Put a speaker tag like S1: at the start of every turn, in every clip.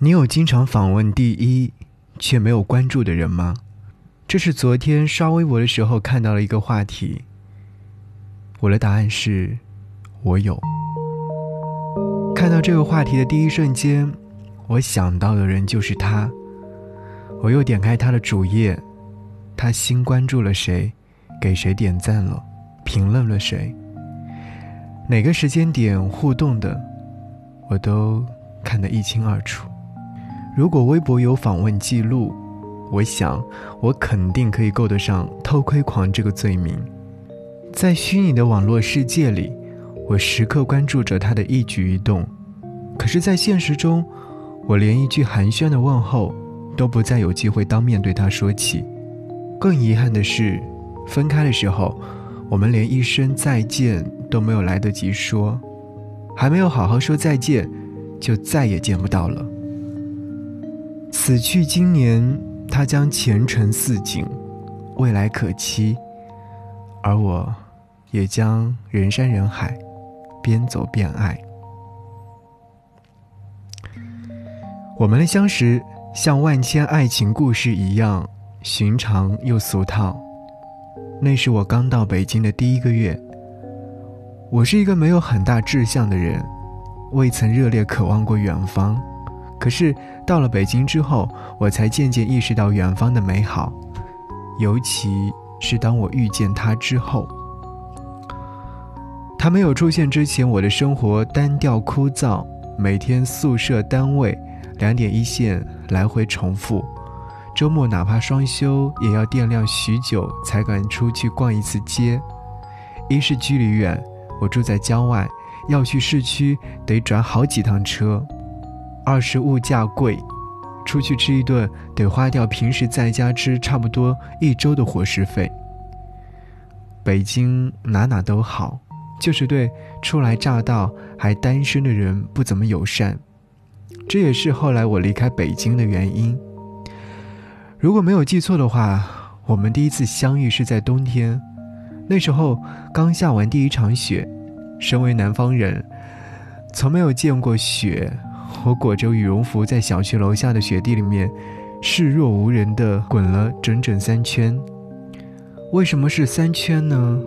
S1: 你有经常访问第一却没有关注的人吗？这是昨天刷微博的时候看到了一个话题。我的答案是，我有。看到这个话题的第一瞬间，我想到的人就是他。我又点开他的主页，他新关注了谁，给谁点赞了，评论了谁，哪个时间点互动的，我都看得一清二楚。如果微博有访问记录，我想我肯定可以够得上偷窥狂这个罪名。在虚拟的网络世界里，我时刻关注着他的一举一动。可是，在现实中，我连一句寒暄的问候都不再有机会当面对他说起。更遗憾的是，分开的时候，我们连一声再见都没有来得及说，还没有好好说再见，就再也见不到了。此去今年，他将前程似锦，未来可期，而我，也将人山人海，边走边爱。我们的相识像万千爱情故事一样寻常又俗套。那是我刚到北京的第一个月。我是一个没有很大志向的人，未曾热烈渴望过远方。可是到了北京之后，我才渐渐意识到远方的美好，尤其是当我遇见他之后。他没有出现之前，我的生活单调枯燥，每天宿舍单位两点一线来回重复，周末哪怕双休也要掂量许久才敢出去逛一次街。一是距离远，我住在郊外，要去市区得转好几趟车。二是物价贵，出去吃一顿得花掉平时在家吃差不多一周的伙食费。北京哪哪都好，就是对初来乍到还单身的人不怎么友善，这也是后来我离开北京的原因。如果没有记错的话，我们第一次相遇是在冬天，那时候刚下完第一场雪，身为南方人，从没有见过雪。我裹着羽绒服在小区楼下的雪地里面，视若无人地滚了整整三圈。为什么是三圈呢？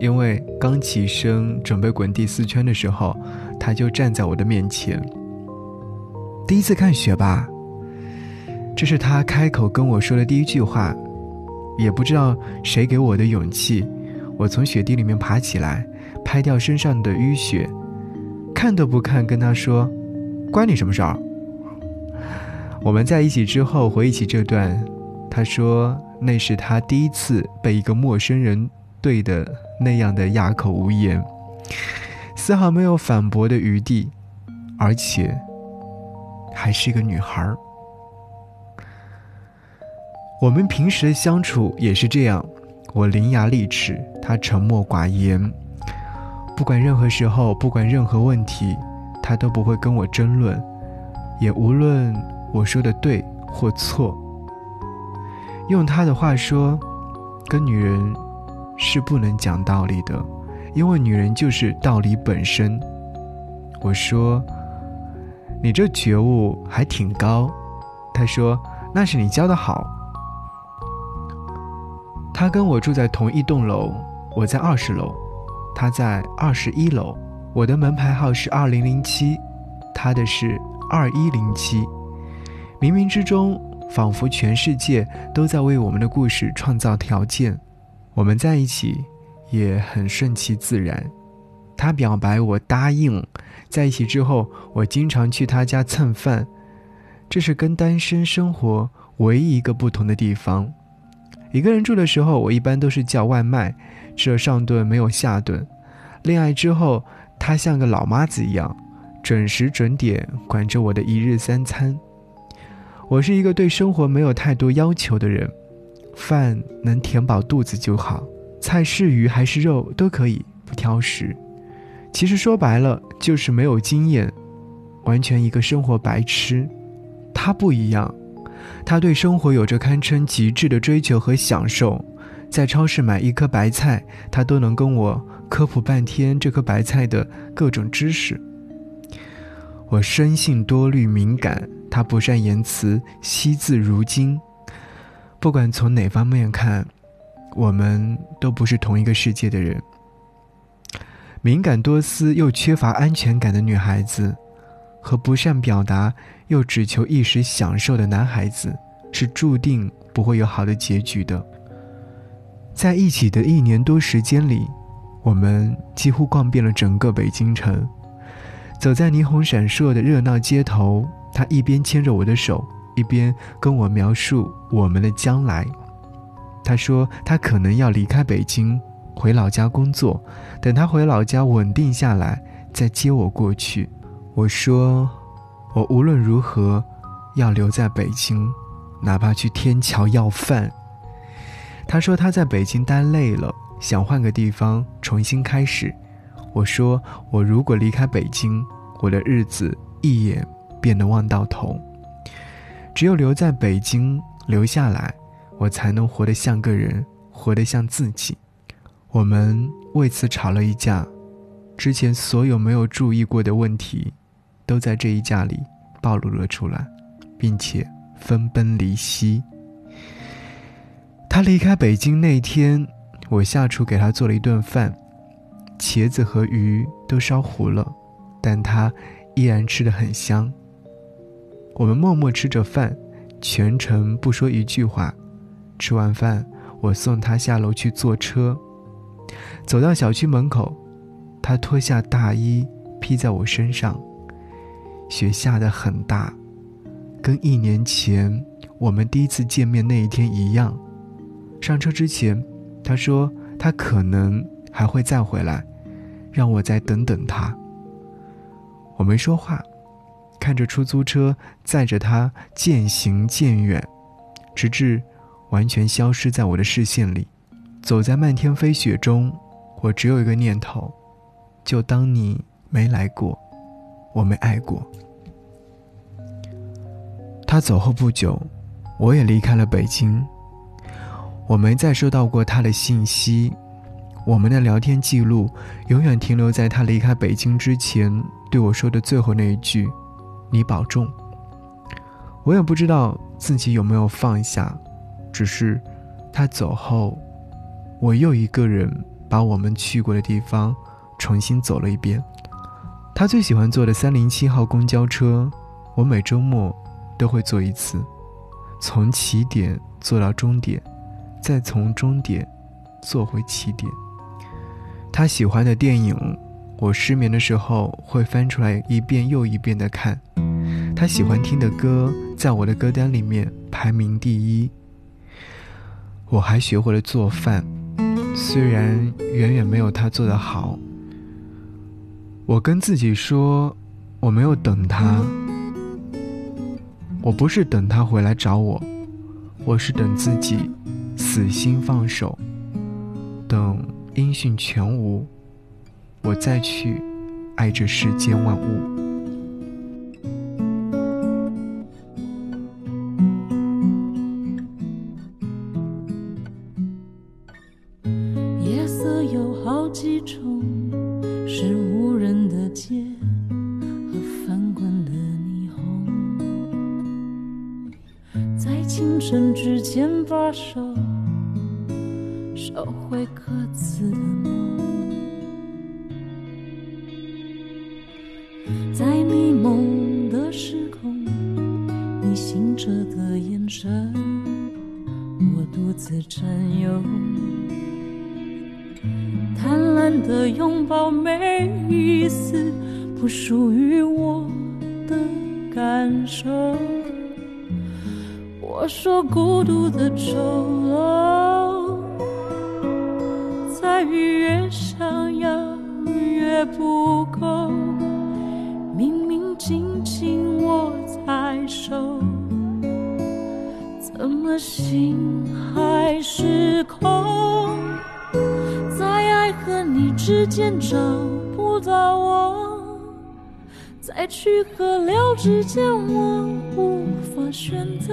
S1: 因为刚起身准备滚第四圈的时候，他就站在我的面前。第一次看雪吧，这是他开口跟我说的第一句话。也不知道谁给我的勇气，我从雪地里面爬起来，拍掉身上的淤血，看都不看，跟他说。关你什么事儿？我们在一起之后回忆起这段，他说那是他第一次被一个陌生人对的那样的哑口无言，丝毫没有反驳的余地，而且还是一个女孩儿。我们平时的相处也是这样，我伶牙俐齿，他沉默寡言，不管任何时候，不管任何问题。他都不会跟我争论，也无论我说的对或错。用他的话说，跟女人是不能讲道理的，因为女人就是道理本身。我说，你这觉悟还挺高。他说，那是你教的好。他跟我住在同一栋楼，我在二十楼，他在二十一楼。我的门牌号是二零零七，他的是二一零七。冥冥之中，仿佛全世界都在为我们的故事创造条件。我们在一起也很顺其自然。他表白，我答应。在一起之后，我经常去他家蹭饭，这是跟单身生活唯一一个不同的地方。一个人住的时候，我一般都是叫外卖，吃了上顿没有下顿。恋爱之后。她像个老妈子一样，准时准点管着我的一日三餐。我是一个对生活没有太多要求的人，饭能填饱肚子就好，菜是鱼还是肉都可以，不挑食。其实说白了就是没有经验，完全一个生活白痴。他不一样，他对生活有着堪称极致的追求和享受。在超市买一颗白菜，他都能跟我。科普半天这颗白菜的各种知识。我生性多虑敏感，他不善言辞，惜字如金。不管从哪方面看，我们都不是同一个世界的人。敏感多思又缺乏安全感的女孩子，和不善表达又只求一时享受的男孩子，是注定不会有好的结局的。在一起的一年多时间里，我们几乎逛遍了整个北京城。走在霓虹闪烁的热闹街头，他一边牵着我的手，一边跟我描述我们的将来。他说他可能要离开北京，回老家工作，等他回老家稳定下来再接我过去。我说我无论如何要留在北京，哪怕去天桥要饭。他说他在北京待累了，想换个地方重新开始。我说：“我如果离开北京，我的日子一眼便能望到头。只有留在北京，留下来，我才能活得像个人，活得像自己。”我们为此吵了一架，之前所有没有注意过的问题，都在这一架里暴露了出来，并且分崩离析。他离开北京那天，我下厨给他做了一顿饭。茄子和鱼都烧糊了，但他依然吃得很香。我们默默吃着饭，全程不说一句话。吃完饭，我送他下楼去坐车。走到小区门口，他脱下大衣披在我身上。雪下得很大，跟一年前我们第一次见面那一天一样。上车之前，他说他可能还会再回来。让我再等等他。我没说话，看着出租车载着他渐行渐远，直至完全消失在我的视线里。走在漫天飞雪中，我只有一个念头：就当你没来过，我没爱过。他走后不久，我也离开了北京。我没再收到过他的信息。我们的聊天记录永远停留在他离开北京之前对我说的最后那一句：“你保重。”我也不知道自己有没有放下，只是他走后，我又一个人把我们去过的地方重新走了一遍。他最喜欢坐的三零七号公交车，我每周末都会坐一次，从起点坐到终点，再从终点坐回起点。他喜欢的电影，我失眠的时候会翻出来一遍又一遍的看。他喜欢听的歌，在我的歌单里面排名第一。我还学会了做饭，虽然远远没有他做的好。我跟自己说，我没有等他，我不是等他回来找我，我是等自己死心放手，等。音讯全无，我再去爱这世间万物。
S2: 夜色有好几种，是无人的街和翻滚的霓虹，在清晨之前把手。收回各自的梦，在迷蒙的时空，你醒着的眼神，我独自占有。贪婪的拥抱，每一丝不属于我的感受。我说孤独的丑陋。越想要越不够，明明紧紧握在手，怎么心还是空？在爱和你之间找不到我，在去和留之间我无法选择，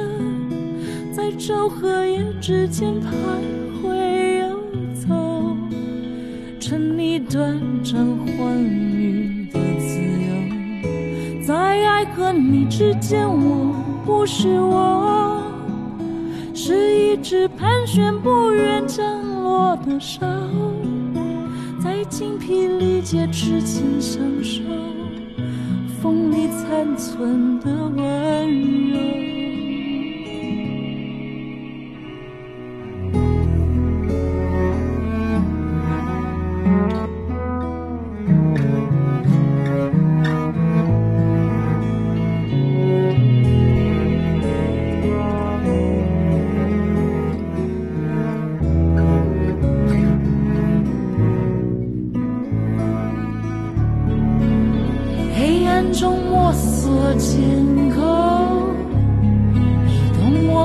S2: 在昼和夜之间徘徊。短暂欢愉的自由，在爱。和你之间，我不是我，是一只盘旋不愿降落的沙在精疲力竭之间享受风里残存的温柔。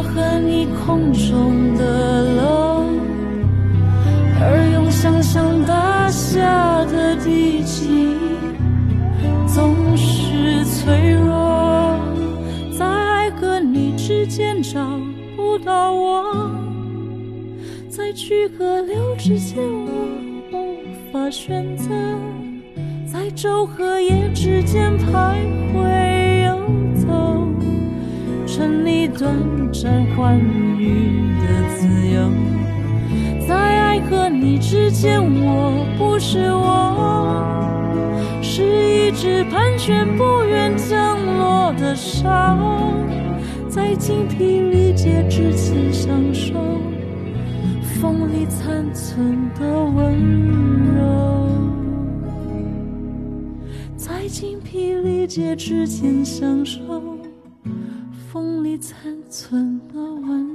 S2: 和你空中的楼而用想象打下的地基总是脆弱在爱和你之间找不到我在去和留之间我无法选择在昼和夜之间徘徊沉溺短暂欢愉的自由。在爱和你之间，我不是我，是一只盘旋不愿降落的沙，在精疲力竭之前享受。风里残存的温柔，在精疲力竭之前享受残存的温。